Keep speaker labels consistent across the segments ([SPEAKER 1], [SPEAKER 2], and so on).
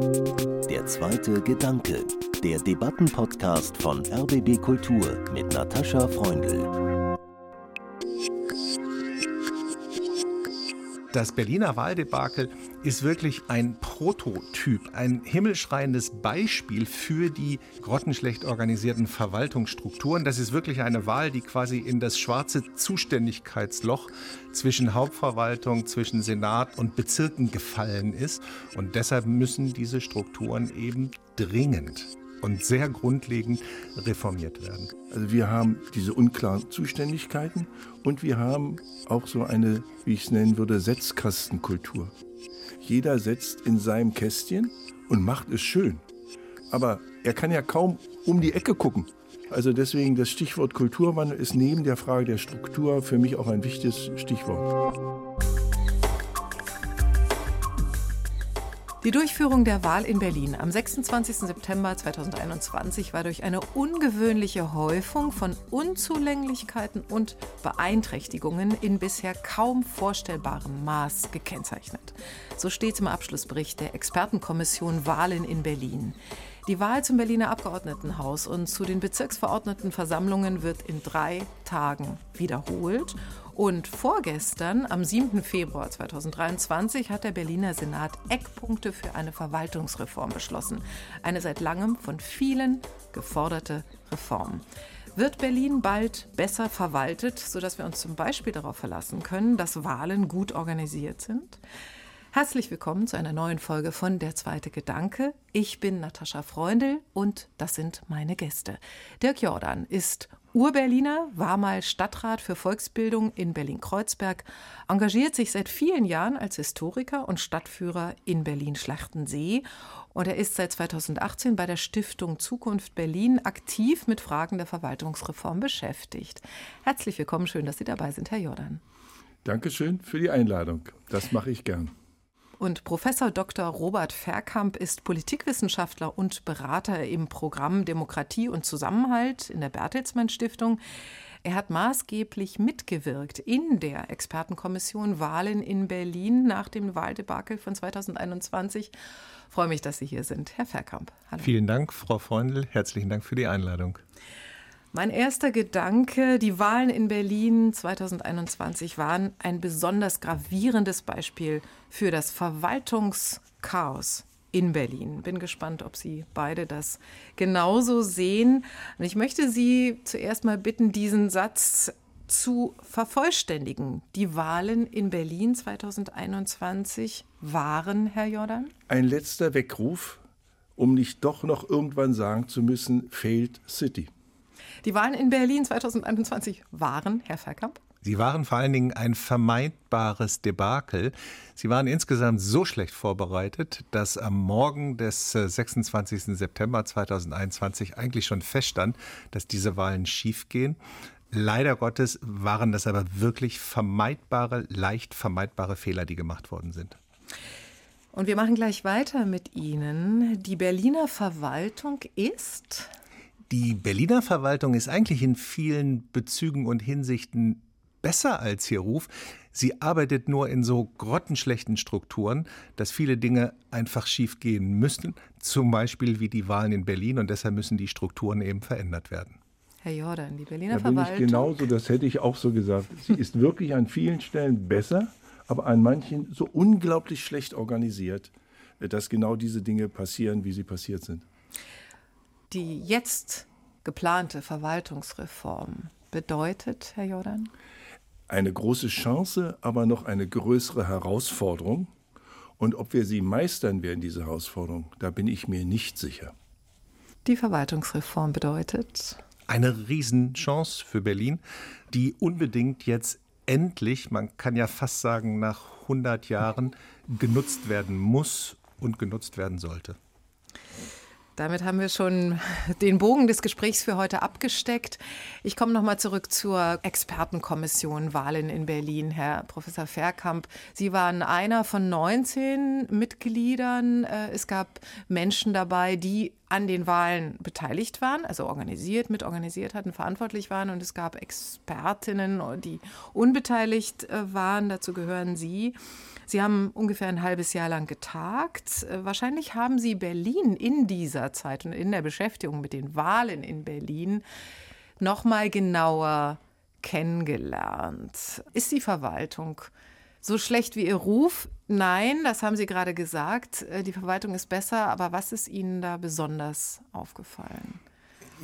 [SPEAKER 1] Der zweite Gedanke, der Debattenpodcast von RBB Kultur mit Natascha Freundl.
[SPEAKER 2] Das Berliner Wahldebakel ist wirklich ein Prototyp, ein himmelschreiendes Beispiel für die grottenschlecht organisierten Verwaltungsstrukturen. Das ist wirklich eine Wahl, die quasi in das schwarze Zuständigkeitsloch zwischen Hauptverwaltung, zwischen Senat und Bezirken gefallen ist. Und deshalb müssen diese Strukturen eben dringend und sehr grundlegend reformiert werden.
[SPEAKER 3] Also wir haben diese unklaren Zuständigkeiten und wir haben auch so eine, wie ich es nennen würde, Setzkastenkultur. Jeder setzt in seinem Kästchen und macht es schön. Aber er kann ja kaum um die Ecke gucken. Also deswegen das Stichwort Kulturwandel ist neben der Frage der Struktur für mich auch ein wichtiges Stichwort.
[SPEAKER 4] Die Durchführung der Wahl in Berlin am 26. September 2021 war durch eine ungewöhnliche Häufung von Unzulänglichkeiten und Beeinträchtigungen in bisher kaum vorstellbarem Maß gekennzeichnet. So steht im Abschlussbericht der Expertenkommission Wahlen in Berlin. Die Wahl zum Berliner Abgeordnetenhaus und zu den Bezirksverordnetenversammlungen wird in drei Tagen wiederholt und vorgestern, am 7. Februar 2023, hat der Berliner Senat Eckpunkte für eine Verwaltungsreform beschlossen. Eine seit langem von vielen geforderte Reform. Wird Berlin bald besser verwaltet, sodass wir uns zum Beispiel darauf verlassen können, dass Wahlen gut organisiert sind? Herzlich willkommen zu einer neuen Folge von Der zweite Gedanke. Ich bin Natascha Freundl und das sind meine Gäste. Dirk Jordan ist Urberliner, war mal Stadtrat für Volksbildung in Berlin-Kreuzberg, engagiert sich seit vielen Jahren als Historiker und Stadtführer in Berlin-Schlachtensee und er ist seit 2018 bei der Stiftung Zukunft Berlin aktiv mit Fragen der Verwaltungsreform beschäftigt. Herzlich willkommen, schön, dass Sie dabei sind, Herr Jordan.
[SPEAKER 3] Dankeschön für die Einladung. Das mache ich gern.
[SPEAKER 4] Und Professor Dr. Robert Verkamp ist Politikwissenschaftler und Berater im Programm Demokratie und Zusammenhalt in der Bertelsmann Stiftung. Er hat maßgeblich mitgewirkt in der Expertenkommission Wahlen in Berlin nach dem Wahldebakel von 2021. Ich freue mich, dass Sie hier sind, Herr Verkamp.
[SPEAKER 2] Hallo. Vielen Dank, Frau Freundl. Herzlichen Dank für die Einladung.
[SPEAKER 4] Mein erster Gedanke, die Wahlen in Berlin 2021 waren ein besonders gravierendes Beispiel für das Verwaltungschaos in Berlin. Bin gespannt, ob Sie beide das genauso sehen. Und ich möchte Sie zuerst mal bitten, diesen Satz zu vervollständigen. Die Wahlen in Berlin 2021 waren, Herr Jordan?
[SPEAKER 3] Ein letzter Weckruf, um nicht doch noch irgendwann sagen zu müssen, failed city.
[SPEAKER 4] Die Wahlen in Berlin 2021 waren, Herr Verkamp?
[SPEAKER 2] Sie waren vor allen Dingen ein vermeidbares Debakel. Sie waren insgesamt so schlecht vorbereitet, dass am Morgen des 26. Äh, September 2021 eigentlich schon feststand, dass diese Wahlen schiefgehen. Leider Gottes waren das aber wirklich vermeidbare, leicht vermeidbare Fehler, die gemacht worden sind.
[SPEAKER 4] Und wir machen gleich weiter mit Ihnen. Die Berliner Verwaltung ist
[SPEAKER 2] die Berliner Verwaltung ist eigentlich in vielen Bezügen und Hinsichten besser als hier Ruf. Sie arbeitet nur in so grottenschlechten Strukturen, dass viele Dinge einfach schief gehen müssten, zum Beispiel wie die Wahlen in Berlin und deshalb müssen die Strukturen eben verändert werden.
[SPEAKER 4] Herr Jordan, die Berliner
[SPEAKER 3] da
[SPEAKER 4] Verwaltung.
[SPEAKER 3] Bin ich genauso, das hätte ich auch so gesagt. Sie ist wirklich an vielen Stellen besser, aber an manchen so unglaublich schlecht organisiert, dass genau diese Dinge passieren, wie sie passiert sind
[SPEAKER 4] die jetzt geplante Verwaltungsreform bedeutet, Herr Jordan?
[SPEAKER 3] Eine große Chance, aber noch eine größere Herausforderung. Und ob wir sie meistern werden, diese Herausforderung, da bin ich mir nicht sicher.
[SPEAKER 4] Die Verwaltungsreform bedeutet?
[SPEAKER 2] Eine Riesenchance für Berlin, die unbedingt jetzt endlich, man kann ja fast sagen nach 100 Jahren, genutzt werden muss und genutzt werden sollte.
[SPEAKER 4] Damit haben wir schon den Bogen des Gesprächs für heute abgesteckt. Ich komme noch mal zurück zur Expertenkommission Wahlen in Berlin, Herr Professor Verkamp. Sie waren einer von 19 Mitgliedern. Äh, es gab Menschen dabei, die an den Wahlen beteiligt waren, also organisiert, mitorganisiert hatten, verantwortlich waren. Und es gab Expertinnen, die unbeteiligt äh, waren. Dazu gehören Sie. Sie haben ungefähr ein halbes Jahr lang getagt. Äh, wahrscheinlich haben Sie Berlin in dieser Zeit und in der Beschäftigung mit den Wahlen in Berlin noch mal genauer kennengelernt. Ist die Verwaltung so schlecht wie Ihr Ruf? Nein, das haben Sie gerade gesagt. Äh, die Verwaltung ist besser, aber was ist Ihnen da besonders aufgefallen?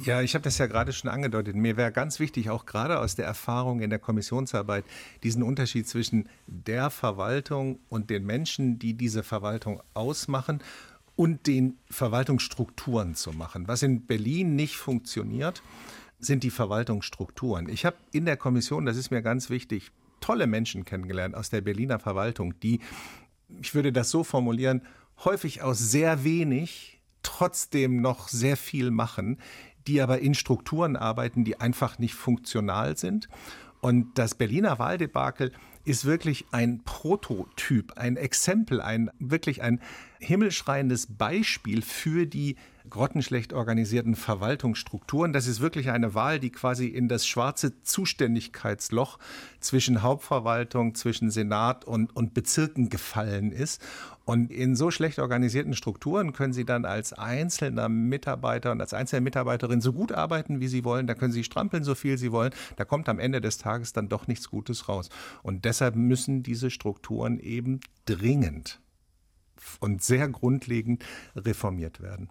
[SPEAKER 2] Ja, ich habe das ja gerade schon angedeutet. Mir wäre ganz wichtig, auch gerade aus der Erfahrung in der Kommissionsarbeit, diesen Unterschied zwischen der Verwaltung und den Menschen, die diese Verwaltung ausmachen, und den Verwaltungsstrukturen zu machen. Was in Berlin nicht funktioniert, sind die Verwaltungsstrukturen. Ich habe in der Kommission, das ist mir ganz wichtig, tolle Menschen kennengelernt aus der Berliner Verwaltung, die, ich würde das so formulieren, häufig aus sehr wenig trotzdem noch sehr viel machen, die aber in Strukturen arbeiten, die einfach nicht funktional sind. Und das Berliner Wahldebakel ist wirklich ein Prototyp, ein Exempel, ein wirklich ein himmelschreiendes Beispiel für die grottenschlecht organisierten Verwaltungsstrukturen. Das ist wirklich eine Wahl, die quasi in das schwarze Zuständigkeitsloch zwischen Hauptverwaltung, zwischen Senat und, und Bezirken gefallen ist. Und in so schlecht organisierten Strukturen können Sie dann als einzelner Mitarbeiter und als einzelne Mitarbeiterin so gut arbeiten, wie Sie wollen. Da können Sie strampeln, so viel Sie wollen. Da kommt am Ende des Tages dann doch nichts Gutes raus. Und deshalb müssen diese Strukturen eben dringend und sehr grundlegend reformiert werden.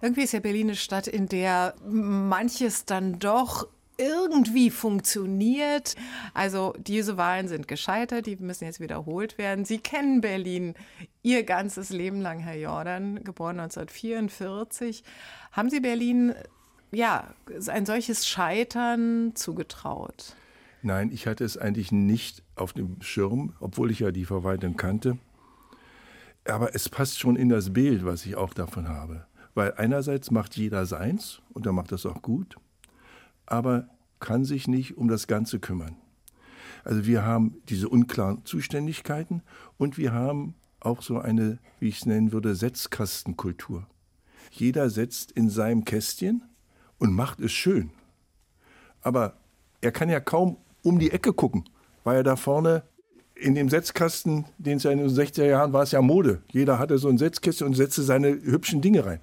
[SPEAKER 4] Irgendwie ist ja Berlin eine Stadt, in der manches dann doch irgendwie funktioniert. Also diese Wahlen sind gescheitert, die müssen jetzt wiederholt werden. Sie kennen Berlin Ihr ganzes Leben lang, Herr Jordan, geboren 1944. Haben Sie Berlin ja ein solches Scheitern zugetraut?
[SPEAKER 3] Nein, ich hatte es eigentlich nicht auf dem Schirm, obwohl ich ja die Verwaltung kannte. Aber es passt schon in das Bild, was ich auch davon habe. Weil einerseits macht jeder seins und er macht das auch gut, aber kann sich nicht um das Ganze kümmern. Also wir haben diese unklaren Zuständigkeiten und wir haben auch so eine, wie ich es nennen würde, Setzkastenkultur. Jeder setzt in seinem Kästchen und macht es schön. Aber er kann ja kaum um die Ecke gucken, weil er da vorne in dem Setzkasten, den es ja in den 60er Jahren war, es ja Mode. Jeder hatte so ein Setzkästchen und setzte seine hübschen Dinge rein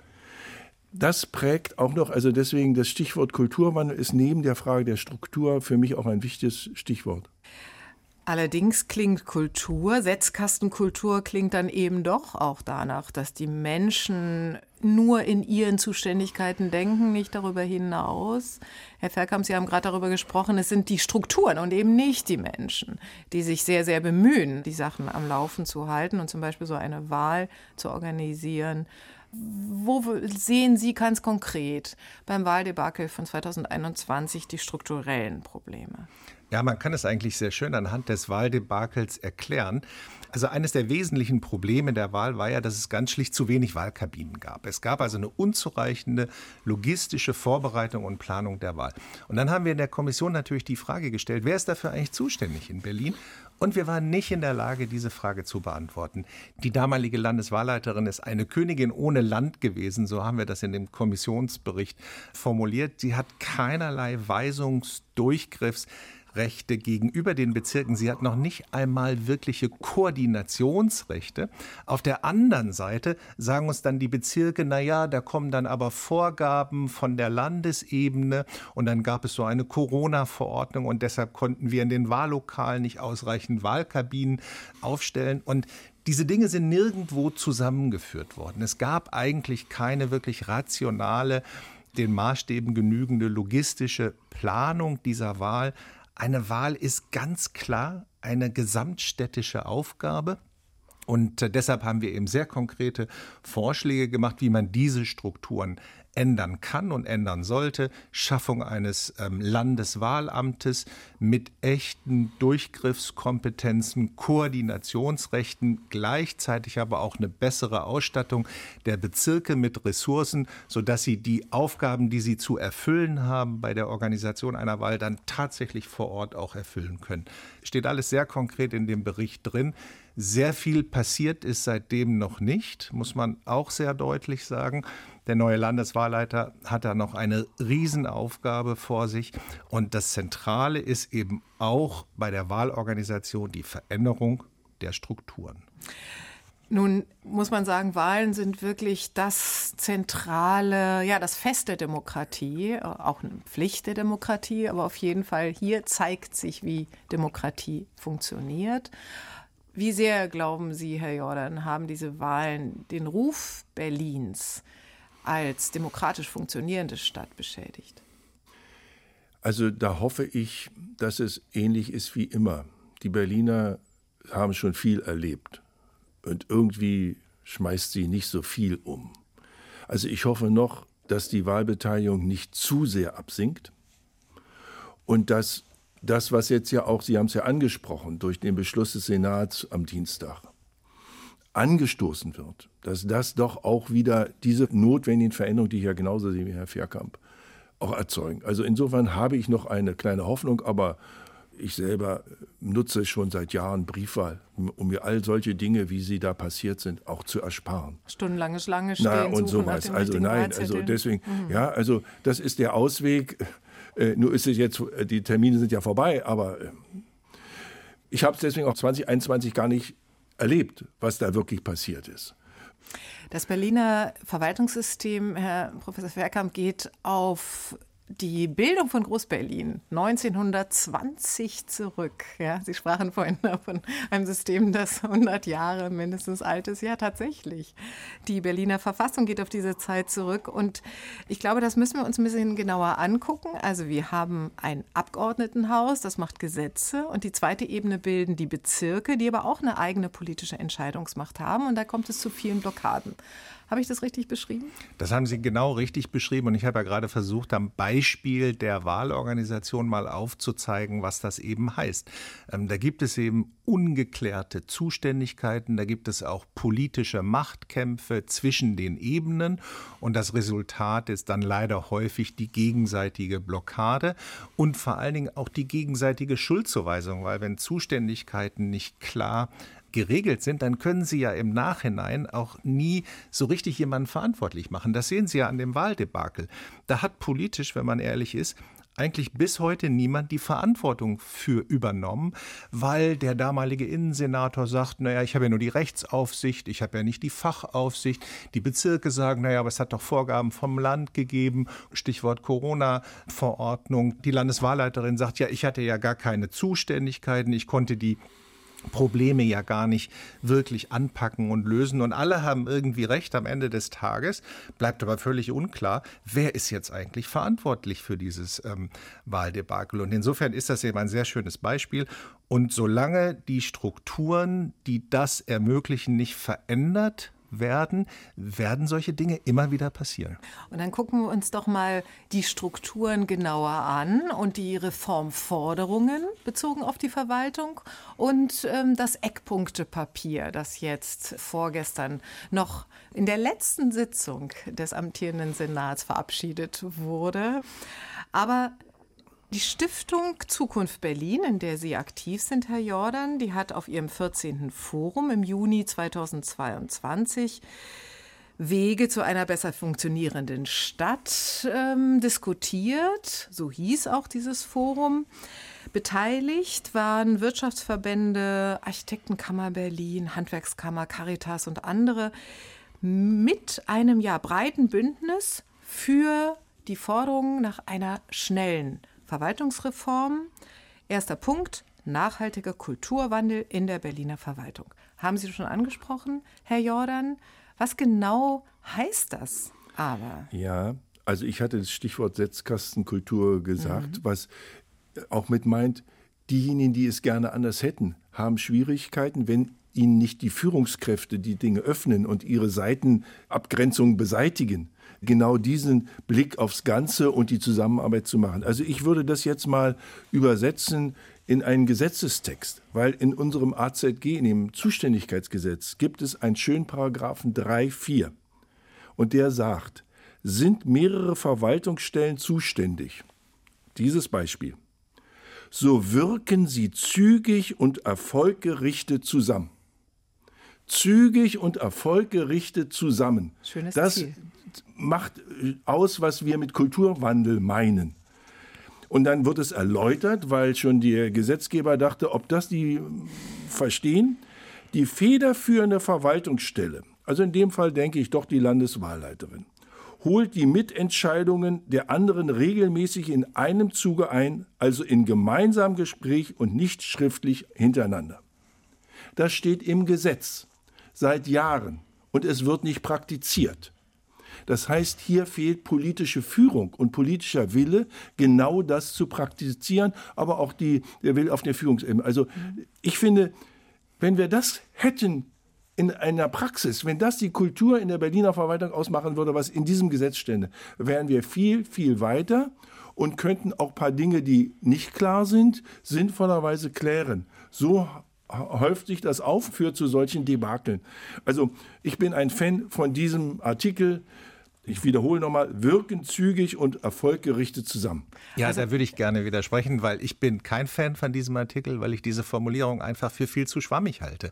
[SPEAKER 3] das prägt auch noch, also deswegen das Stichwort Kulturwandel ist neben der Frage der Struktur für mich auch ein wichtiges Stichwort.
[SPEAKER 4] Allerdings klingt Kultur, Setzkastenkultur klingt dann eben doch auch danach, dass die Menschen nur in ihren Zuständigkeiten denken, nicht darüber hinaus. Herr Ferkamp, Sie haben gerade darüber gesprochen, es sind die Strukturen und eben nicht die Menschen, die sich sehr, sehr bemühen, die Sachen am Laufen zu halten und zum Beispiel so eine Wahl zu organisieren wo sehen Sie ganz konkret beim Wahldebakel von 2021 die strukturellen Probleme?
[SPEAKER 2] Ja, man kann es eigentlich sehr schön anhand des Wahldebakels erklären. Also eines der wesentlichen Probleme der Wahl war ja, dass es ganz schlicht zu wenig Wahlkabinen gab. Es gab also eine unzureichende logistische Vorbereitung und Planung der Wahl. Und dann haben wir in der Kommission natürlich die Frage gestellt, wer ist dafür eigentlich zuständig in Berlin? Und wir waren nicht in der Lage, diese Frage zu beantworten. Die damalige Landeswahlleiterin ist eine Königin ohne Land gewesen, so haben wir das in dem Kommissionsbericht formuliert. Sie hat keinerlei Weisungsdurchgriffs Rechte gegenüber den Bezirken. Sie hat noch nicht einmal wirkliche Koordinationsrechte. Auf der anderen Seite sagen uns dann die Bezirke, na ja, da kommen dann aber Vorgaben von der Landesebene und dann gab es so eine Corona-Verordnung und deshalb konnten wir in den Wahllokalen nicht ausreichend Wahlkabinen aufstellen und diese Dinge sind nirgendwo zusammengeführt worden. Es gab eigentlich keine wirklich rationale den Maßstäben genügende logistische Planung dieser Wahl. Eine Wahl ist ganz klar eine gesamtstädtische Aufgabe. Und äh, deshalb haben wir eben sehr konkrete Vorschläge gemacht, wie man diese Strukturen ändern kann und ändern sollte. Schaffung eines ähm, Landeswahlamtes mit echten Durchgriffskompetenzen, Koordinationsrechten, gleichzeitig aber auch eine bessere Ausstattung der Bezirke mit Ressourcen, sodass sie die Aufgaben, die sie zu erfüllen haben bei der Organisation einer Wahl, dann tatsächlich vor Ort auch erfüllen können. Steht alles sehr konkret in dem Bericht drin. Sehr viel passiert ist seitdem noch nicht, muss man auch sehr deutlich sagen. Der neue Landeswahlleiter hat da noch eine Riesenaufgabe vor sich. Und das Zentrale ist eben auch bei der Wahlorganisation die Veränderung der Strukturen.
[SPEAKER 4] Nun muss man sagen, Wahlen sind wirklich das zentrale, ja, das Fest der Demokratie, auch eine Pflicht der Demokratie, aber auf jeden Fall hier zeigt sich, wie Demokratie funktioniert. Wie sehr, glauben Sie, Herr Jordan, haben diese Wahlen den Ruf Berlins als demokratisch funktionierende Stadt beschädigt?
[SPEAKER 3] Also da hoffe ich, dass es ähnlich ist wie immer. Die Berliner haben schon viel erlebt und irgendwie schmeißt sie nicht so viel um. Also ich hoffe noch, dass die Wahlbeteiligung nicht zu sehr absinkt und dass das, was jetzt ja auch, Sie haben es ja angesprochen, durch den Beschluss des Senats am Dienstag angestoßen wird, dass das doch auch wieder diese notwendigen Veränderungen, die ich ja genauso sehe wie Herr Vierkamp, auch erzeugen. Also insofern habe ich noch eine kleine Hoffnung, aber ich selber nutze schon seit Jahren Briefwahl, um mir all solche Dinge, wie sie da passiert sind, auch zu ersparen.
[SPEAKER 4] Stundenlange Schlange stehen,
[SPEAKER 3] Na, und sowas. Also nein, also deswegen, mhm. ja, also das ist der Ausweg. Äh, nur ist es jetzt, die Termine sind ja vorbei, aber äh, ich habe es deswegen auch 2021 gar nicht erlebt, was da wirklich passiert ist.
[SPEAKER 4] Das Berliner Verwaltungssystem, Herr Professor Verkamp, geht auf die Bildung von Groß-Berlin 1920 zurück. Ja, Sie sprachen vorhin von einem System, das 100 Jahre mindestens alt ist. Ja, tatsächlich. Die Berliner Verfassung geht auf diese Zeit zurück. Und ich glaube, das müssen wir uns ein bisschen genauer angucken. Also wir haben ein Abgeordnetenhaus, das macht Gesetze. Und die zweite Ebene bilden die Bezirke, die aber auch eine eigene politische Entscheidungsmacht haben. Und da kommt es zu vielen Blockaden. Habe ich das richtig beschrieben?
[SPEAKER 2] Das haben Sie genau richtig beschrieben. Und ich habe ja gerade versucht, am Beispiel der Wahlorganisation mal aufzuzeigen, was das eben heißt. Ähm, da gibt es eben ungeklärte Zuständigkeiten, da gibt es auch politische Machtkämpfe zwischen den Ebenen. Und das Resultat ist dann leider häufig die gegenseitige Blockade und vor allen Dingen auch die gegenseitige Schuldzuweisung, weil wenn Zuständigkeiten nicht klar geregelt sind, dann können Sie ja im Nachhinein auch nie so richtig jemanden verantwortlich machen. Das sehen Sie ja an dem Wahldebakel. Da hat politisch, wenn man ehrlich ist, eigentlich bis heute niemand die Verantwortung für übernommen, weil der damalige Innensenator sagt, naja, ich habe ja nur die Rechtsaufsicht, ich habe ja nicht die Fachaufsicht. Die Bezirke sagen, naja, aber es hat doch Vorgaben vom Land gegeben, Stichwort Corona-Verordnung. Die Landeswahlleiterin sagt, ja, ich hatte ja gar keine Zuständigkeiten, ich konnte die Probleme ja gar nicht wirklich anpacken und lösen. Und alle haben irgendwie recht am Ende des Tages. Bleibt aber völlig unklar, wer ist jetzt eigentlich verantwortlich für dieses ähm, Wahldebakel. Und insofern ist das eben ein sehr schönes Beispiel. Und solange die Strukturen, die das ermöglichen, nicht verändert werden, werden solche Dinge immer wieder passieren.
[SPEAKER 4] Und dann gucken wir uns doch mal die Strukturen genauer an und die Reformforderungen bezogen auf die Verwaltung und ähm, das Eckpunktepapier, das jetzt vorgestern noch in der letzten Sitzung des amtierenden Senats verabschiedet wurde. Aber die Stiftung Zukunft Berlin, in der Sie aktiv sind, Herr Jordan, die hat auf ihrem 14. Forum im Juni 2022 Wege zu einer besser funktionierenden Stadt ähm, diskutiert. So hieß auch dieses Forum. Beteiligt waren Wirtschaftsverbände, Architektenkammer Berlin, Handwerkskammer, Caritas und andere mit einem ja breiten Bündnis für die Forderung nach einer schnellen Verwaltungsreform. Erster Punkt, nachhaltiger Kulturwandel in der Berliner Verwaltung. Haben Sie schon angesprochen, Herr Jordan? Was genau heißt das aber?
[SPEAKER 3] Ja, also ich hatte das Stichwort Setzkastenkultur gesagt, mhm. was auch mit meint, diejenigen, die es gerne anders hätten, haben Schwierigkeiten, wenn ihnen nicht die Führungskräfte die Dinge öffnen und ihre Seitenabgrenzung beseitigen genau diesen Blick aufs Ganze und die Zusammenarbeit zu machen. Also ich würde das jetzt mal übersetzen in einen Gesetzestext, weil in unserem AZG, in dem Zuständigkeitsgesetz, gibt es einen schönen Paragraphen 3.4 und der sagt, sind mehrere Verwaltungsstellen zuständig? Dieses Beispiel. So wirken sie zügig und erfolggerichtet zusammen. Zügig und erfolggerichtet zusammen.
[SPEAKER 4] Schönes
[SPEAKER 3] das
[SPEAKER 4] Ziel.
[SPEAKER 3] macht aus, was wir mit Kulturwandel meinen. Und dann wird es erläutert, weil schon der Gesetzgeber dachte, ob das die verstehen. Die federführende Verwaltungsstelle, also in dem Fall denke ich doch die Landeswahlleiterin, holt die Mitentscheidungen der anderen regelmäßig in einem Zuge ein, also in gemeinsamem Gespräch und nicht schriftlich hintereinander. Das steht im Gesetz seit Jahren und es wird nicht praktiziert. Das heißt, hier fehlt politische Führung und politischer Wille, genau das zu praktizieren, aber auch die, der Wille auf der Führungsebene. Also ich finde, wenn wir das hätten in einer Praxis, wenn das die Kultur in der Berliner Verwaltung ausmachen würde, was in diesem Gesetz stände, wären wir viel, viel weiter und könnten auch ein paar Dinge, die nicht klar sind, sinnvollerweise klären. So häuft sich das auf, führt zu solchen Debakeln. Also ich bin ein Fan von diesem Artikel ich wiederhole nochmal, wirken zügig und erfolggerichtet zusammen.
[SPEAKER 2] Ja, also, da würde ich gerne widersprechen, weil ich bin kein Fan von diesem Artikel, weil ich diese Formulierung einfach für viel zu schwammig halte.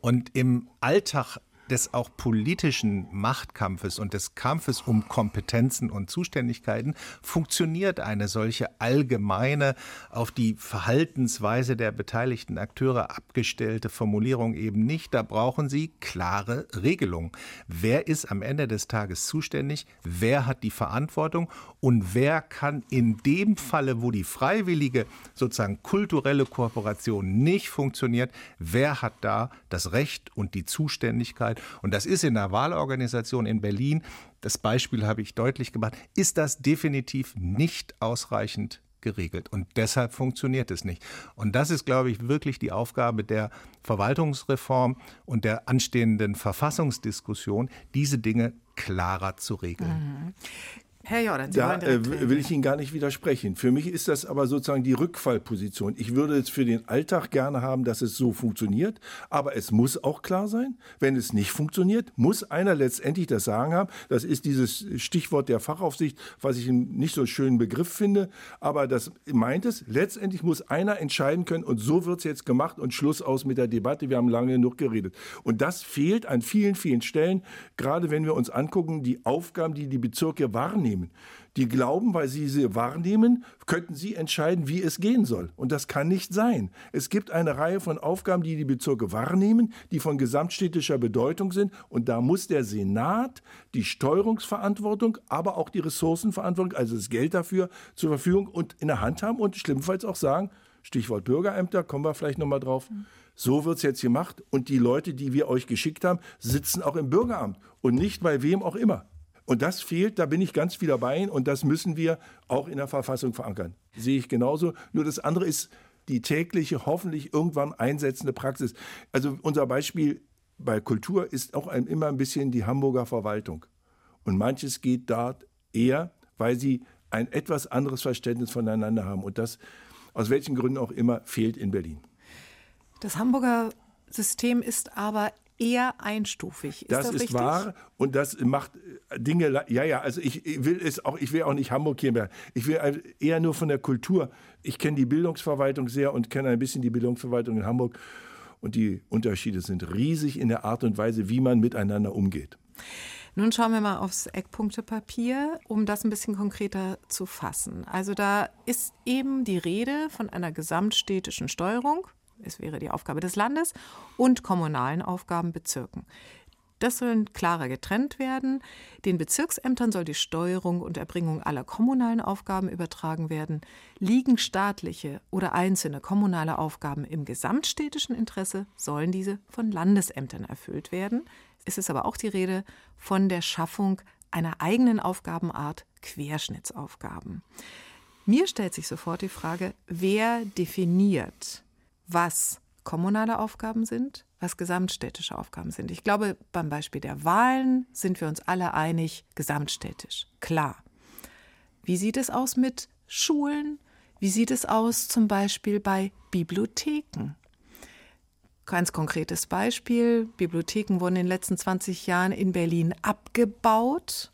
[SPEAKER 2] Und im Alltag des auch politischen Machtkampfes und des Kampfes um Kompetenzen und Zuständigkeiten funktioniert eine solche allgemeine, auf die Verhaltensweise der beteiligten Akteure abgestellte Formulierung eben nicht. Da brauchen sie klare Regelungen. Wer ist am Ende des Tages zuständig? Wer hat die Verantwortung? Und wer kann in dem Falle, wo die freiwillige, sozusagen kulturelle Kooperation nicht funktioniert, wer hat da das Recht und die Zuständigkeit? Und das ist in der Wahlorganisation in Berlin, das Beispiel habe ich deutlich gemacht, ist das definitiv nicht ausreichend geregelt. Und deshalb funktioniert es nicht. Und das ist, glaube ich, wirklich die Aufgabe der Verwaltungsreform und der anstehenden Verfassungsdiskussion, diese Dinge klarer zu regeln. Mhm.
[SPEAKER 3] Herr Jordan, Sie da äh, will ich Ihnen gar nicht widersprechen. Für mich ist das aber sozusagen die Rückfallposition. Ich würde es für den Alltag gerne haben, dass es so funktioniert, aber es muss auch klar sein, wenn es nicht funktioniert, muss einer letztendlich das Sagen haben. Das ist dieses Stichwort der Fachaufsicht, was ich einen nicht so schönen Begriff finde, aber das meint es, letztendlich muss einer entscheiden können und so wird es jetzt gemacht und Schluss aus mit der Debatte. Wir haben lange genug geredet. Und das fehlt an vielen, vielen Stellen, gerade wenn wir uns angucken, die Aufgaben, die die Bezirke wahrnehmen wahrnehmen. Die glauben, weil sie sie wahrnehmen, könnten sie entscheiden, wie es gehen soll. Und das kann nicht sein. Es gibt eine Reihe von Aufgaben, die die Bezirke wahrnehmen, die von gesamtstädtischer Bedeutung sind. Und da muss der Senat die Steuerungsverantwortung, aber auch die Ressourcenverantwortung, also das Geld dafür zur Verfügung und in der Hand haben und schlimmstenfalls auch sagen, Stichwort Bürgerämter, kommen wir vielleicht nochmal drauf. So wird es jetzt gemacht und die Leute, die wir euch geschickt haben, sitzen auch im Bürgeramt und nicht bei wem auch immer. Und das fehlt, da bin ich ganz viel dabei und das müssen wir auch in der Verfassung verankern. Sehe ich genauso. Nur das andere ist die tägliche, hoffentlich irgendwann einsetzende Praxis. Also unser Beispiel bei Kultur ist auch ein, immer ein bisschen die Hamburger Verwaltung. Und manches geht dort eher, weil sie ein etwas anderes Verständnis voneinander haben. Und das, aus welchen Gründen auch immer, fehlt in Berlin.
[SPEAKER 4] Das Hamburger System ist aber eher einstufig.
[SPEAKER 3] Ist das, das ist richtig? wahr und das macht äh, Dinge. Ja, ja, also ich will es auch, ich will auch nicht Hamburg hier mehr. Ich will eher nur von der Kultur. Ich kenne die Bildungsverwaltung sehr und kenne ein bisschen die Bildungsverwaltung in Hamburg. Und die Unterschiede sind riesig in der Art und Weise, wie man miteinander umgeht.
[SPEAKER 4] Nun schauen wir mal aufs Eckpunktepapier, um das ein bisschen konkreter zu fassen. Also da ist eben die Rede von einer gesamtstädtischen Steuerung es wäre die Aufgabe des Landes, und kommunalen Aufgaben Bezirken. Das soll klarer getrennt werden. Den Bezirksämtern soll die Steuerung und Erbringung aller kommunalen Aufgaben übertragen werden. Liegen staatliche oder einzelne kommunale Aufgaben im gesamtstädtischen Interesse, sollen diese von Landesämtern erfüllt werden. Es ist aber auch die Rede von der Schaffung einer eigenen Aufgabenart Querschnittsaufgaben. Mir stellt sich sofort die Frage, wer definiert was kommunale Aufgaben sind, was gesamtstädtische Aufgaben sind. Ich glaube, beim Beispiel der Wahlen sind wir uns alle einig, gesamtstädtisch. Klar. Wie sieht es aus mit Schulen? Wie sieht es aus zum Beispiel bei Bibliotheken? Ganz konkretes Beispiel. Bibliotheken wurden in den letzten 20 Jahren in Berlin abgebaut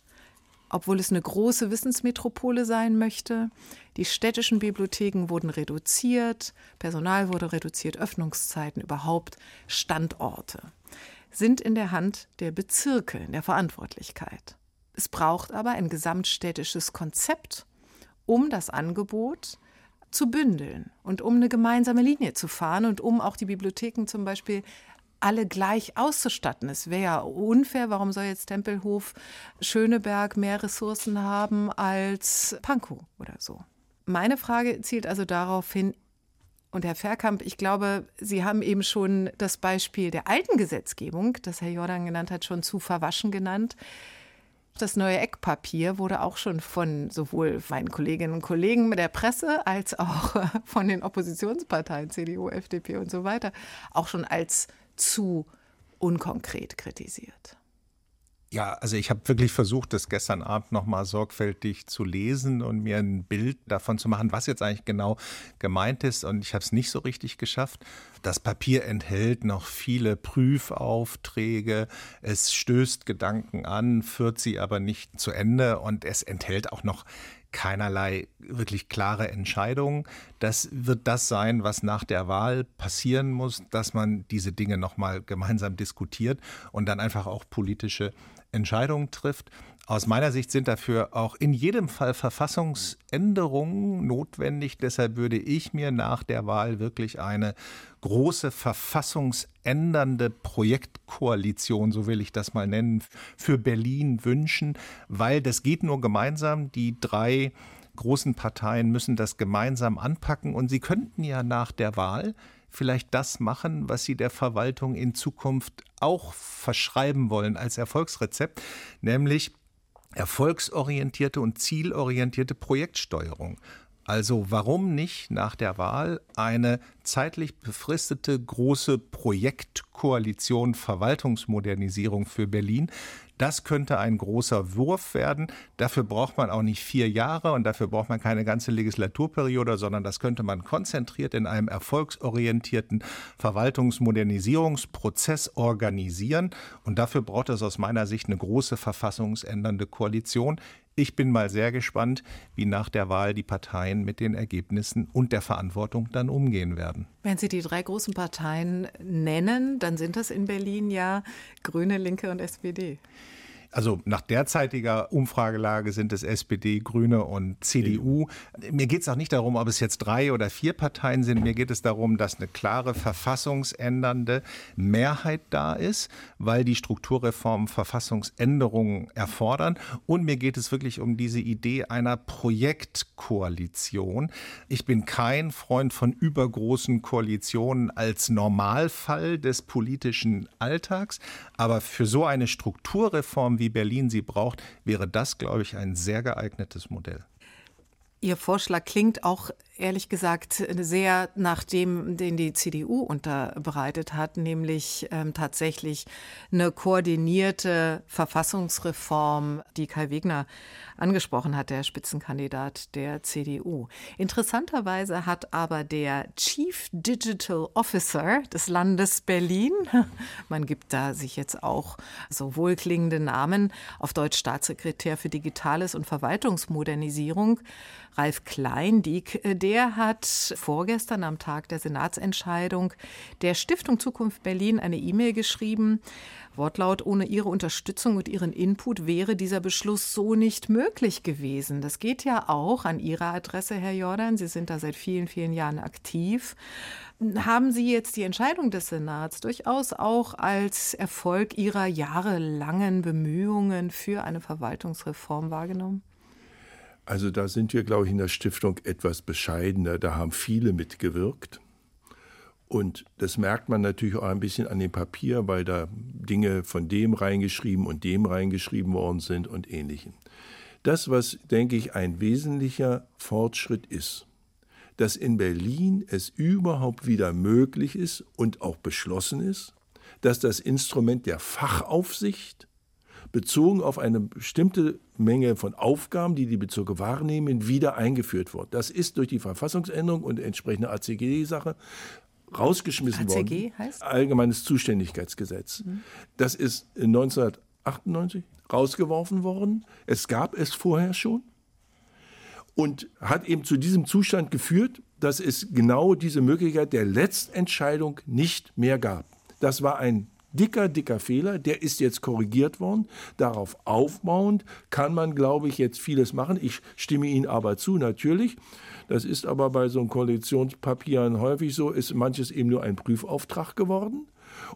[SPEAKER 4] obwohl es eine große Wissensmetropole sein möchte. Die städtischen Bibliotheken wurden reduziert, Personal wurde reduziert, Öffnungszeiten, überhaupt Standorte. sind in der Hand der Bezirke, in der Verantwortlichkeit. Es braucht aber ein gesamtstädtisches Konzept, um das Angebot zu bündeln und um eine gemeinsame Linie zu fahren und um auch die Bibliotheken zum Beispiel alle gleich auszustatten. Es wäre ja unfair, warum soll jetzt Tempelhof Schöneberg mehr Ressourcen haben als Pankow oder so. Meine Frage zielt also darauf hin, und Herr Verkamp, ich glaube, Sie haben eben schon das Beispiel der alten Gesetzgebung, das Herr Jordan genannt hat, schon zu verwaschen genannt. Das neue Eckpapier wurde auch schon von sowohl meinen Kolleginnen und Kollegen mit der Presse als auch von den Oppositionsparteien, CDU, FDP und so weiter, auch schon als zu unkonkret kritisiert.
[SPEAKER 2] Ja, also ich habe wirklich versucht, das gestern Abend nochmal sorgfältig zu lesen und mir ein Bild davon zu machen, was jetzt eigentlich genau gemeint ist. Und ich habe es nicht so richtig geschafft. Das Papier enthält noch viele Prüfaufträge. Es stößt Gedanken an, führt sie aber nicht zu Ende. Und es enthält auch noch keinerlei wirklich klare Entscheidungen. Das wird das sein, was nach der Wahl passieren muss, dass man diese Dinge nochmal gemeinsam diskutiert und dann einfach auch politische Entscheidungen trifft. Aus meiner Sicht sind dafür auch in jedem Fall Verfassungsänderungen notwendig. Deshalb würde ich mir nach der Wahl wirklich eine große verfassungsändernde Projektkoalition, so will ich das mal nennen, für Berlin wünschen, weil das geht nur gemeinsam. Die drei großen Parteien müssen das gemeinsam anpacken und sie könnten ja nach der Wahl vielleicht das machen, was sie der Verwaltung in Zukunft auch verschreiben wollen als Erfolgsrezept, nämlich erfolgsorientierte und zielorientierte Projektsteuerung. Also warum nicht nach der Wahl eine zeitlich befristete große Projektkoalition Verwaltungsmodernisierung für Berlin, das könnte ein großer Wurf werden. Dafür braucht man auch nicht vier Jahre und dafür braucht man keine ganze Legislaturperiode, sondern das könnte man konzentriert in einem erfolgsorientierten Verwaltungsmodernisierungsprozess organisieren. Und dafür braucht es aus meiner Sicht eine große verfassungsändernde Koalition. Ich bin mal sehr gespannt, wie nach der Wahl die Parteien mit den Ergebnissen und der Verantwortung dann umgehen werden.
[SPEAKER 4] Wenn Sie die drei großen Parteien nennen, dann sind das in Berlin ja Grüne, Linke und SPD.
[SPEAKER 2] Also nach derzeitiger Umfragelage sind es SPD, Grüne und CDU. Mir geht es auch nicht darum, ob es jetzt drei oder vier Parteien sind. Mir geht es darum, dass eine klare verfassungsändernde Mehrheit da ist, weil die Strukturreformen Verfassungsänderungen erfordern. Und mir geht es wirklich um diese Idee einer Projektkoalition. Ich bin kein Freund von übergroßen Koalitionen als Normalfall des politischen Alltags. Aber für so eine Strukturreform wie Berlin sie braucht, wäre das, glaube ich, ein sehr geeignetes Modell.
[SPEAKER 4] Ihr Vorschlag klingt auch ehrlich gesagt sehr nach dem, den die CDU unterbreitet hat, nämlich ähm, tatsächlich eine koordinierte Verfassungsreform, die Kai Wegner angesprochen hat, der Spitzenkandidat der CDU. Interessanterweise hat aber der Chief Digital Officer des Landes Berlin, man gibt da sich jetzt auch so wohlklingende Namen, auf Deutsch Staatssekretär für Digitales und Verwaltungsmodernisierung, Ralf Kleindieck, äh, der hat vorgestern am Tag der Senatsentscheidung der Stiftung Zukunft Berlin eine E-Mail geschrieben. Wortlaut, ohne Ihre Unterstützung und Ihren Input wäre dieser Beschluss so nicht möglich gewesen. Das geht ja auch an Ihre Adresse, Herr Jordan. Sie sind da seit vielen, vielen Jahren aktiv. Haben Sie jetzt die Entscheidung des Senats durchaus auch als Erfolg Ihrer jahrelangen Bemühungen für eine Verwaltungsreform wahrgenommen?
[SPEAKER 3] Also da sind wir, glaube ich, in der Stiftung etwas bescheidener. Da haben viele mitgewirkt. Und das merkt man natürlich auch ein bisschen an dem Papier, weil da Dinge von dem reingeschrieben und dem reingeschrieben worden sind und ähnlichem. Das, was, denke ich, ein wesentlicher Fortschritt ist, dass in Berlin es überhaupt wieder möglich ist und auch beschlossen ist, dass das Instrument der Fachaufsicht bezogen auf eine bestimmte Menge von Aufgaben, die die Bezirke wahrnehmen, wieder eingeführt wird. Das ist durch die Verfassungsänderung und entsprechende ACG-Sache rausgeschmissen ACG worden. Heißt? Allgemeines Zuständigkeitsgesetz. Mhm. Das ist 1998 rausgeworfen worden. Es gab es vorher schon und hat eben zu diesem Zustand geführt, dass es genau diese Möglichkeit der Letztentscheidung nicht mehr gab. Das war ein dicker, dicker Fehler. Der ist jetzt korrigiert worden. Darauf aufbauend kann man, glaube ich, jetzt vieles machen. Ich stimme Ihnen aber zu, natürlich. Das ist aber bei so Koalitionspapieren häufig so, ist manches eben nur ein Prüfauftrag geworden.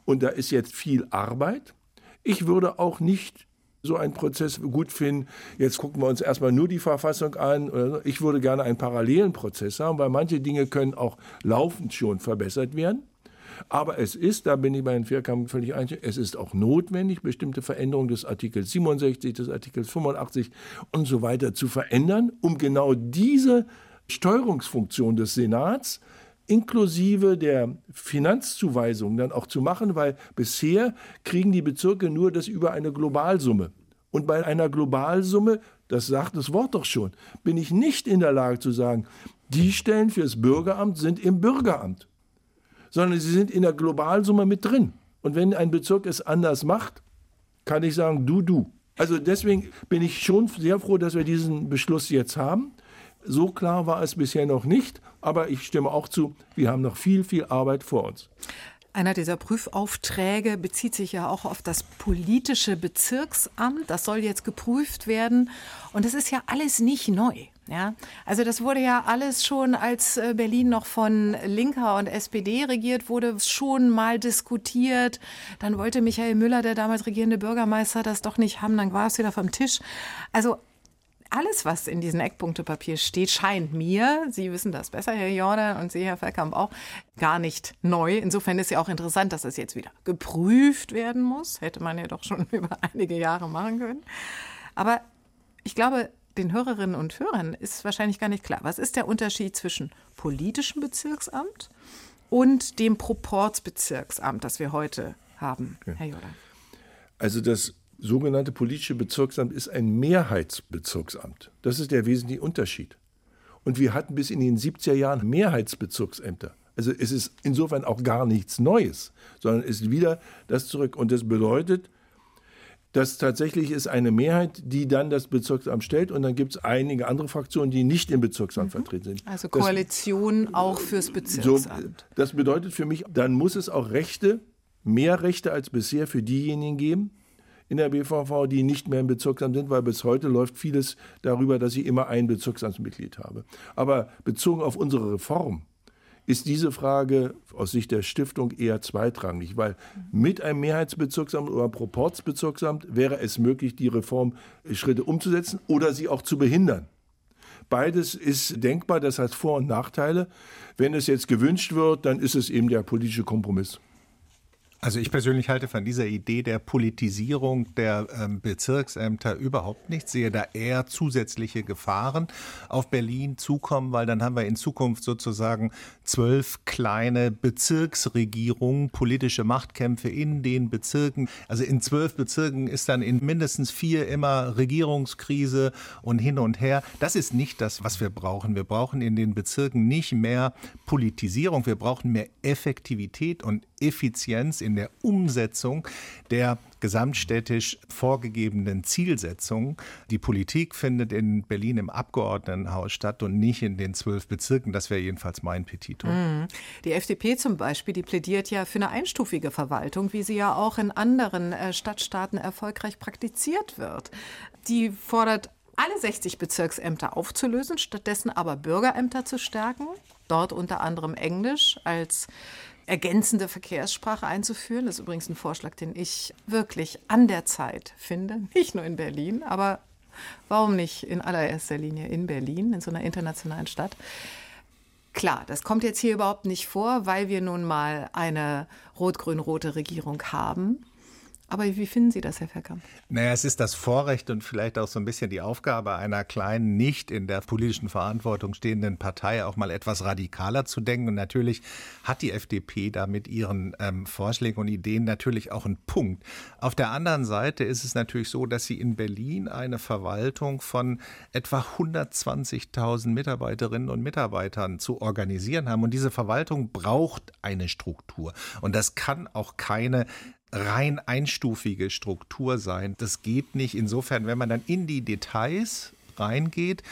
[SPEAKER 3] Und da ist jetzt viel Arbeit. Ich würde auch nicht so einen Prozess gut finden. Jetzt gucken wir uns erstmal nur die Verfassung an. Ich würde gerne einen parallelen Prozess haben, weil manche Dinge können auch laufend schon verbessert werden. Aber es ist, da bin ich bei Herrn Vierkamp völlig einig, es ist auch notwendig, bestimmte Veränderungen des Artikels 67, des Artikels 85 und so weiter zu verändern, um genau diese Steuerungsfunktion des Senats inklusive der Finanzzuweisungen dann auch zu machen, weil bisher kriegen die Bezirke nur das über eine Globalsumme. Und bei einer Globalsumme, das sagt das Wort doch schon, bin ich nicht in der Lage zu sagen, die Stellen fürs Bürgeramt sind im Bürgeramt sondern sie sind in der Globalsumme mit drin. Und wenn ein Bezirk es anders macht, kann ich sagen, du, du. Also deswegen bin ich schon sehr froh, dass wir diesen Beschluss jetzt haben. So klar war es bisher noch nicht, aber ich stimme auch zu, wir haben noch viel, viel Arbeit vor uns.
[SPEAKER 4] Einer dieser Prüfaufträge bezieht sich ja auch auf das politische Bezirksamt. Das soll jetzt geprüft werden. Und das ist ja alles nicht neu. Ja, also das wurde ja alles schon, als äh, Berlin noch von Linker und SPD regiert wurde, schon mal diskutiert. Dann wollte Michael Müller, der damals regierende Bürgermeister, das doch nicht haben. Dann war es wieder vom Tisch. Also alles, was in diesem Eckpunktepapier steht, scheint mir, Sie wissen das besser, Herr Jordan, und Sie, Herr Feldkamp, auch, gar nicht neu. Insofern ist ja auch interessant, dass es jetzt wieder geprüft werden muss. Hätte man ja doch schon über einige Jahre machen können. Aber ich glaube, den Hörerinnen und Hörern ist wahrscheinlich gar nicht klar. Was ist der Unterschied zwischen politischem Bezirksamt und dem Proportsbezirksamt, das wir heute haben, okay. Herr Jordan?
[SPEAKER 3] Also das sogenannte politische Bezirksamt ist ein Mehrheitsbezirksamt. Das ist der wesentliche Unterschied. Und wir hatten bis in den 70er Jahren Mehrheitsbezirksämter. Also es ist insofern auch gar nichts Neues, sondern es ist wieder das zurück. Und das bedeutet, dass tatsächlich ist eine Mehrheit, die dann das Bezirksamt stellt und dann gibt es einige andere Fraktionen, die nicht im Bezirksamt mhm. vertreten sind.
[SPEAKER 4] Also Koalition das, auch fürs Bezirksamt.
[SPEAKER 3] So, das bedeutet für mich, dann muss es auch Rechte, mehr Rechte als bisher für diejenigen geben, in der BVV, die nicht mehr im Bezirksamt sind, weil bis heute läuft vieles darüber, dass ich immer ein Bezirksamtsmitglied habe. Aber bezogen auf unsere Reform ist diese Frage aus Sicht der Stiftung eher zweitrangig, weil mit einem Mehrheitsbezirksamt oder Proportsbezirksamt wäre es möglich, die Reformschritte umzusetzen oder sie auch zu behindern. Beides ist denkbar, das hat Vor- und Nachteile. Wenn es jetzt gewünscht wird, dann ist es eben der politische Kompromiss.
[SPEAKER 2] Also ich persönlich halte von dieser Idee der Politisierung der ähm, Bezirksämter überhaupt nichts, sehe da eher zusätzliche Gefahren auf Berlin zukommen, weil dann haben wir in Zukunft sozusagen zwölf kleine Bezirksregierungen, politische Machtkämpfe in den Bezirken. Also in zwölf Bezirken ist dann in mindestens vier immer Regierungskrise und hin und her. Das ist nicht das, was wir brauchen. Wir brauchen in den Bezirken nicht mehr Politisierung, wir brauchen mehr Effektivität und Effizienz in der Umsetzung der gesamtstädtisch vorgegebenen Zielsetzungen. Die Politik findet in Berlin im Abgeordnetenhaus statt und nicht in den zwölf Bezirken. Das wäre jedenfalls mein Petitum. Mhm.
[SPEAKER 4] Die FDP zum Beispiel, die plädiert ja für eine einstufige Verwaltung, wie sie ja auch in anderen äh, Stadtstaaten erfolgreich praktiziert wird. Die fordert alle 60 Bezirksämter aufzulösen, stattdessen aber Bürgerämter zu stärken. Dort unter anderem Englisch als ergänzende Verkehrssprache einzuführen. Das ist übrigens ein Vorschlag, den ich wirklich an der Zeit finde. Nicht nur in Berlin, aber warum nicht in allererster Linie in Berlin, in so einer internationalen Stadt. Klar, das kommt jetzt hier überhaupt nicht vor, weil wir nun mal eine rot-grün-rote Regierung haben. Aber wie finden Sie das, Herr Verkamp?
[SPEAKER 2] Naja, es ist das Vorrecht und vielleicht auch so ein bisschen die Aufgabe einer kleinen, nicht in der politischen Verantwortung stehenden Partei, auch mal etwas radikaler zu denken. Und natürlich hat die FDP da mit ihren ähm, Vorschlägen und Ideen natürlich auch einen Punkt. Auf der anderen Seite ist es natürlich so, dass sie in Berlin eine Verwaltung von etwa 120.000 Mitarbeiterinnen und Mitarbeitern zu organisieren haben. Und diese Verwaltung braucht eine Struktur. Und das kann auch keine rein einstufige Struktur sein. Das geht nicht. Insofern, wenn man dann in die Details reingeht,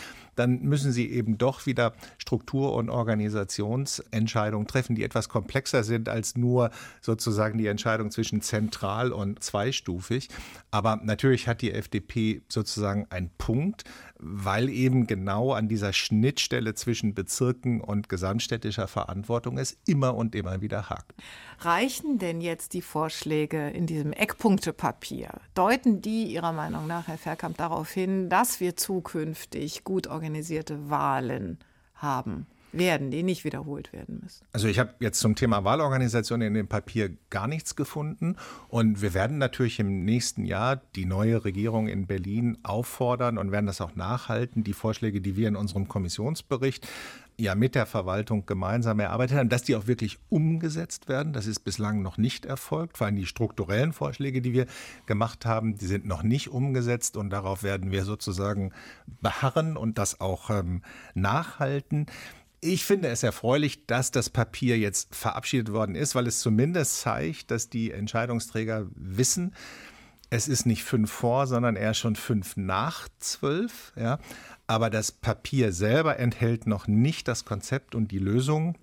[SPEAKER 2] dann müssen sie eben doch wieder Struktur- und Organisationsentscheidungen treffen, die etwas komplexer sind als nur sozusagen die Entscheidung zwischen zentral und zweistufig. Aber natürlich hat die FDP sozusagen einen Punkt, weil eben genau an dieser Schnittstelle zwischen Bezirken und gesamtstädtischer Verantwortung es immer und immer wieder hakt.
[SPEAKER 4] Reichen denn jetzt die Vorschläge in diesem Eckpunktepapier? Deuten die Ihrer Meinung nach, Herr Verkamp, darauf hin, dass wir zukünftig gut organisierte Wahlen haben? werden, die nicht wiederholt werden müssen.
[SPEAKER 2] Also ich habe jetzt zum Thema Wahlorganisation in dem Papier gar nichts gefunden und wir werden natürlich im nächsten Jahr die neue Regierung in Berlin auffordern und werden das auch nachhalten, die Vorschläge, die wir in unserem Kommissionsbericht ja mit der Verwaltung gemeinsam erarbeitet haben, dass die auch wirklich umgesetzt werden. Das ist bislang noch nicht erfolgt. Vor allem die strukturellen Vorschläge, die wir gemacht haben, die sind noch nicht umgesetzt und darauf werden wir sozusagen beharren und das auch ähm, nachhalten. Ich finde es erfreulich, dass das Papier jetzt verabschiedet worden ist, weil es zumindest zeigt, dass die Entscheidungsträger wissen, es ist nicht fünf vor, sondern eher schon fünf nach zwölf. Ja. Aber das Papier selber enthält noch nicht das Konzept und die Lösung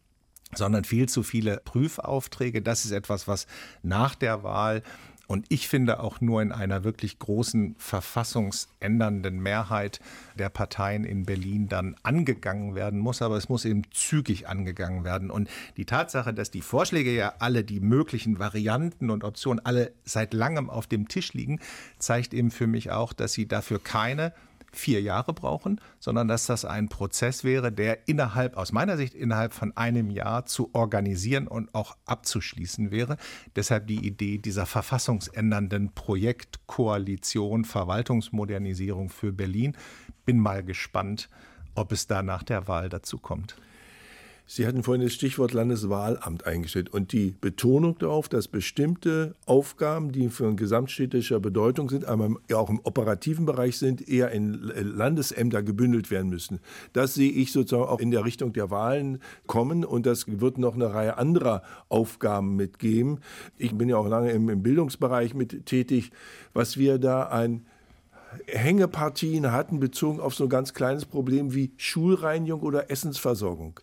[SPEAKER 2] sondern viel zu viele Prüfaufträge. Das ist etwas, was nach der Wahl und ich finde auch nur in einer wirklich großen verfassungsändernden Mehrheit der Parteien in Berlin dann angegangen werden muss. Aber es muss eben zügig angegangen werden. Und die Tatsache, dass die Vorschläge ja alle, die möglichen Varianten und Optionen alle seit langem auf dem Tisch liegen, zeigt eben für mich auch, dass sie dafür keine vier Jahre brauchen, sondern dass das ein Prozess wäre, der innerhalb, aus meiner Sicht, innerhalb von einem Jahr zu organisieren und auch abzuschließen wäre. Deshalb die Idee dieser verfassungsändernden Projektkoalition Verwaltungsmodernisierung für Berlin. Bin mal gespannt, ob es da nach der Wahl dazu kommt.
[SPEAKER 3] Sie hatten vorhin das Stichwort Landeswahlamt eingestellt und die Betonung darauf, dass bestimmte Aufgaben, die von gesamtstädtischer Bedeutung sind, aber auch im operativen Bereich sind, eher in Landesämter gebündelt werden müssen. Das sehe ich sozusagen auch in der Richtung der Wahlen kommen und das wird noch eine Reihe anderer Aufgaben mitgeben. Ich bin ja auch lange im, Bildungsbereich mit tätig. Was wir da ein Hängepartien hatten, bezogen auf so ein ganz kleines Problem wie Schulreinigung oder Essensversorgung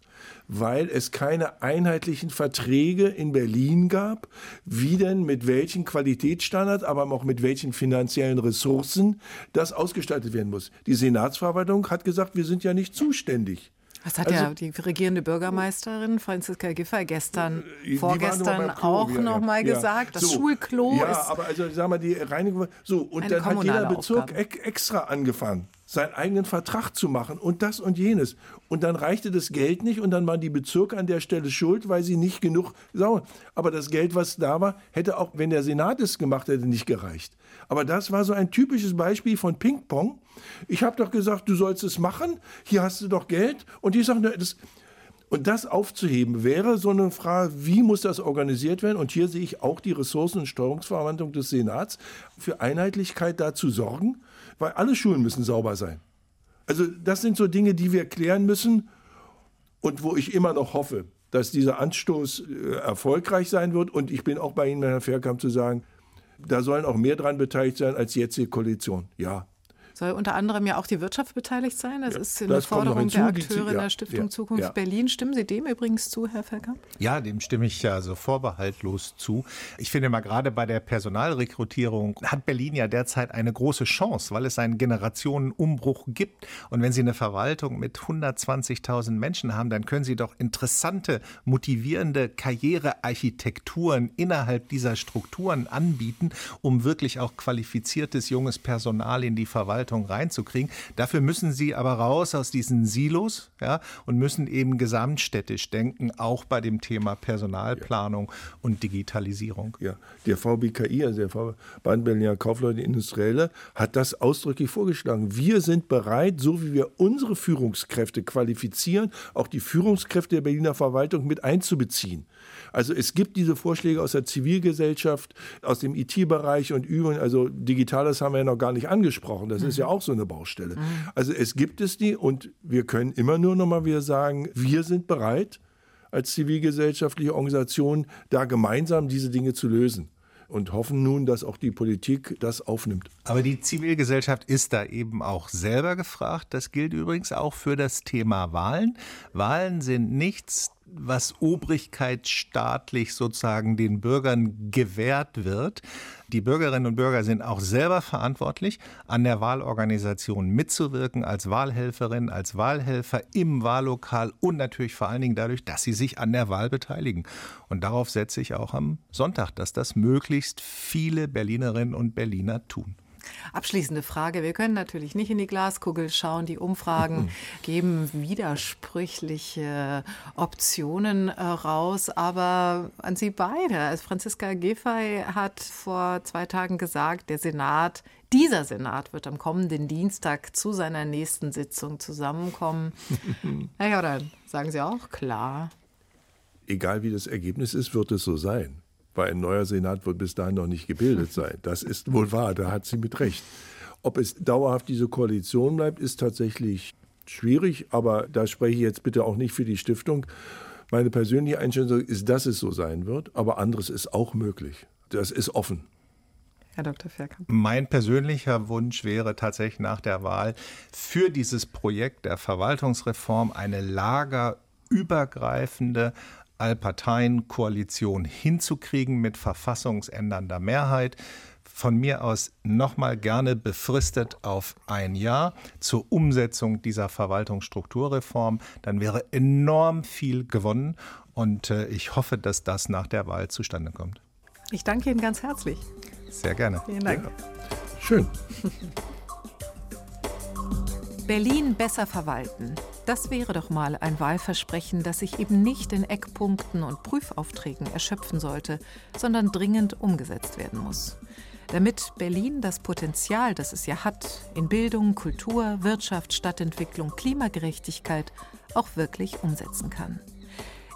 [SPEAKER 3] weil es keine einheitlichen Verträge in Berlin gab, wie denn mit welchen Qualitätsstandards, aber auch mit welchen finanziellen Ressourcen das ausgestaltet werden muss. Die Senatsverwaltung hat gesagt, wir sind ja nicht zuständig.
[SPEAKER 4] Das hat also, ja die regierende Bürgermeisterin Franziska Giffey gestern, äh, vorgestern auch ja, noch mal ja. gesagt. Das so, Schulklo
[SPEAKER 3] ja,
[SPEAKER 4] ist.
[SPEAKER 3] Ja, aber also sagen wir die Reinigung. So und dann hat jeder Bezirk Aufgabe. extra angefangen seinen eigenen Vertrag zu machen und das und jenes. Und dann reichte das Geld nicht und dann waren die Bezirke an der Stelle schuld, weil sie nicht genug sauer. Aber das Geld, was da war, hätte auch, wenn der Senat es gemacht hätte, nicht gereicht. Aber das war so ein typisches Beispiel von Ping-Pong. Ich habe doch gesagt, du sollst es machen, hier hast du doch Geld. Und die sagen, das, und das aufzuheben wäre so eine Frage, wie muss das organisiert werden? Und hier sehe ich auch die Ressourcen- und Steuerungsverwaltung des Senats für Einheitlichkeit dazu sorgen weil alle Schulen müssen sauber sein. Also das sind so Dinge, die wir klären müssen und wo ich immer noch hoffe, dass dieser Anstoß äh, erfolgreich sein wird. Und ich bin auch bei Ihnen, Herr Fairkamp, zu sagen, da sollen auch mehr dran beteiligt sein als jetzt die Koalition. Ja,
[SPEAKER 4] soll unter anderem ja auch die Wirtschaft beteiligt sein. Das ja, ist eine das Forderung der Akteure in der Stiftung ja, Zukunft ja. Berlin. Stimmen Sie dem übrigens zu, Herr Felker?
[SPEAKER 2] Ja, dem stimme ich ja so vorbehaltlos zu. Ich finde mal gerade bei der Personalrekrutierung hat Berlin ja derzeit eine große Chance, weil es einen Generationenumbruch gibt. Und wenn Sie eine Verwaltung mit 120.000 Menschen haben, dann können Sie doch interessante, motivierende Karrierearchitekturen innerhalb dieser Strukturen anbieten, um wirklich auch qualifiziertes junges Personal in die Verwaltung Verwaltung reinzukriegen. Dafür müssen sie aber raus aus diesen Silos ja, und müssen eben gesamtstädtisch denken, auch bei dem Thema Personalplanung ja. und Digitalisierung.
[SPEAKER 3] Ja, der VBKI, also der Verband Berliner Kaufleute Industrielle, hat das ausdrücklich vorgeschlagen. Wir sind bereit, so wie wir unsere Führungskräfte qualifizieren, auch die Führungskräfte der Berliner Verwaltung mit einzubeziehen. Also es gibt diese Vorschläge aus der Zivilgesellschaft, aus dem IT-Bereich und Übrigen, also Digitales haben wir ja noch gar nicht angesprochen. Das mhm. ist ja auch so eine Baustelle. Mhm. Also es gibt es die und wir können immer nur noch mal wieder sagen, wir sind bereit als zivilgesellschaftliche Organisation, da gemeinsam diese Dinge zu lösen. und hoffen nun, dass auch die Politik das aufnimmt.
[SPEAKER 2] Aber die Zivilgesellschaft ist da eben auch selber gefragt. Das gilt übrigens auch für das Thema Wahlen. Wahlen sind nichts was obrigkeitsstaatlich sozusagen den Bürgern gewährt wird. Die Bürgerinnen und Bürger sind auch selber verantwortlich, an der Wahlorganisation mitzuwirken, als Wahlhelferin, als Wahlhelfer im Wahllokal und natürlich vor allen Dingen dadurch, dass sie sich an der Wahl beteiligen. Und darauf setze ich auch am Sonntag, dass das möglichst viele Berlinerinnen und Berliner tun.
[SPEAKER 4] Abschließende Frage. Wir können natürlich nicht in die Glaskugel schauen. Die Umfragen geben widersprüchliche Optionen äh, raus. Aber an Sie beide. Also Franziska Giffey hat vor zwei Tagen gesagt, der Senat, dieser Senat wird am kommenden Dienstag zu seiner nächsten Sitzung zusammenkommen. Herr Jordan, sagen Sie auch klar.
[SPEAKER 3] Egal wie das Ergebnis ist, wird es so sein weil ein neuer Senat wird bis dahin noch nicht gebildet sein. Das ist wohl wahr, da hat sie mit Recht. Ob es dauerhaft diese Koalition bleibt, ist tatsächlich schwierig, aber da spreche ich jetzt bitte auch nicht für die Stiftung. Meine persönliche Einschätzung ist, dass es so sein wird, aber anderes ist auch möglich. Das ist offen.
[SPEAKER 4] Herr Dr. Ferkamp.
[SPEAKER 2] Mein persönlicher Wunsch wäre tatsächlich nach der Wahl für dieses Projekt der Verwaltungsreform eine lagerübergreifende Allparteien-Koalition hinzukriegen mit verfassungsändernder Mehrheit. Von mir aus nochmal gerne befristet auf ein Jahr zur Umsetzung dieser Verwaltungsstrukturreform. Dann wäre enorm viel gewonnen und äh, ich hoffe, dass das nach der Wahl zustande kommt.
[SPEAKER 4] Ich danke Ihnen ganz herzlich.
[SPEAKER 2] Sehr gerne.
[SPEAKER 4] Vielen Dank. Ja.
[SPEAKER 3] Schön.
[SPEAKER 4] Berlin besser verwalten. Das wäre doch mal ein Wahlversprechen, das sich eben nicht in Eckpunkten und Prüfaufträgen erschöpfen sollte, sondern dringend umgesetzt werden muss. Damit Berlin das Potenzial, das es ja hat, in Bildung, Kultur, Wirtschaft, Stadtentwicklung, Klimagerechtigkeit auch wirklich umsetzen kann.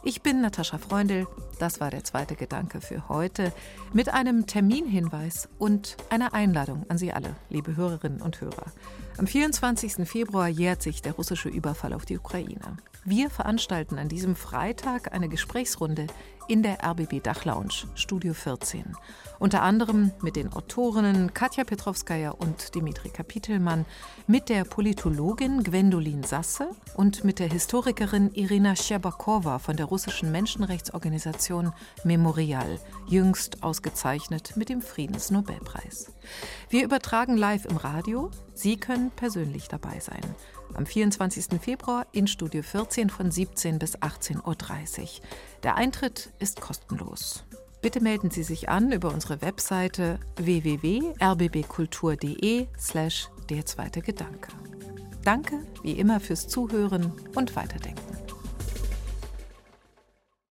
[SPEAKER 4] Ich bin Natascha Freundl. Das war der zweite Gedanke für heute mit einem Terminhinweis und einer Einladung an Sie alle, liebe Hörerinnen und Hörer. Am 24. Februar jährt sich der russische Überfall auf die Ukraine. Wir veranstalten an diesem Freitag eine Gesprächsrunde in der RBB Dachlounge, Studio 14. Unter anderem mit den Autorinnen Katja Petrovskaya und Dimitri Kapitelmann, mit der Politologin Gwendolin Sasse und mit der Historikerin Irina Scherbakowa von der russischen Menschenrechtsorganisation Memorial, jüngst ausgezeichnet mit dem Friedensnobelpreis. Wir übertragen live im Radio. Sie können persönlich dabei sein am 24. Februar in Studio 14 von 17 bis 18.30 Uhr. Der Eintritt ist kostenlos. Bitte melden Sie sich an über unsere Webseite www.rbbkultur.de slash der zweite Gedanke. Danke wie immer fürs Zuhören und Weiterdenken.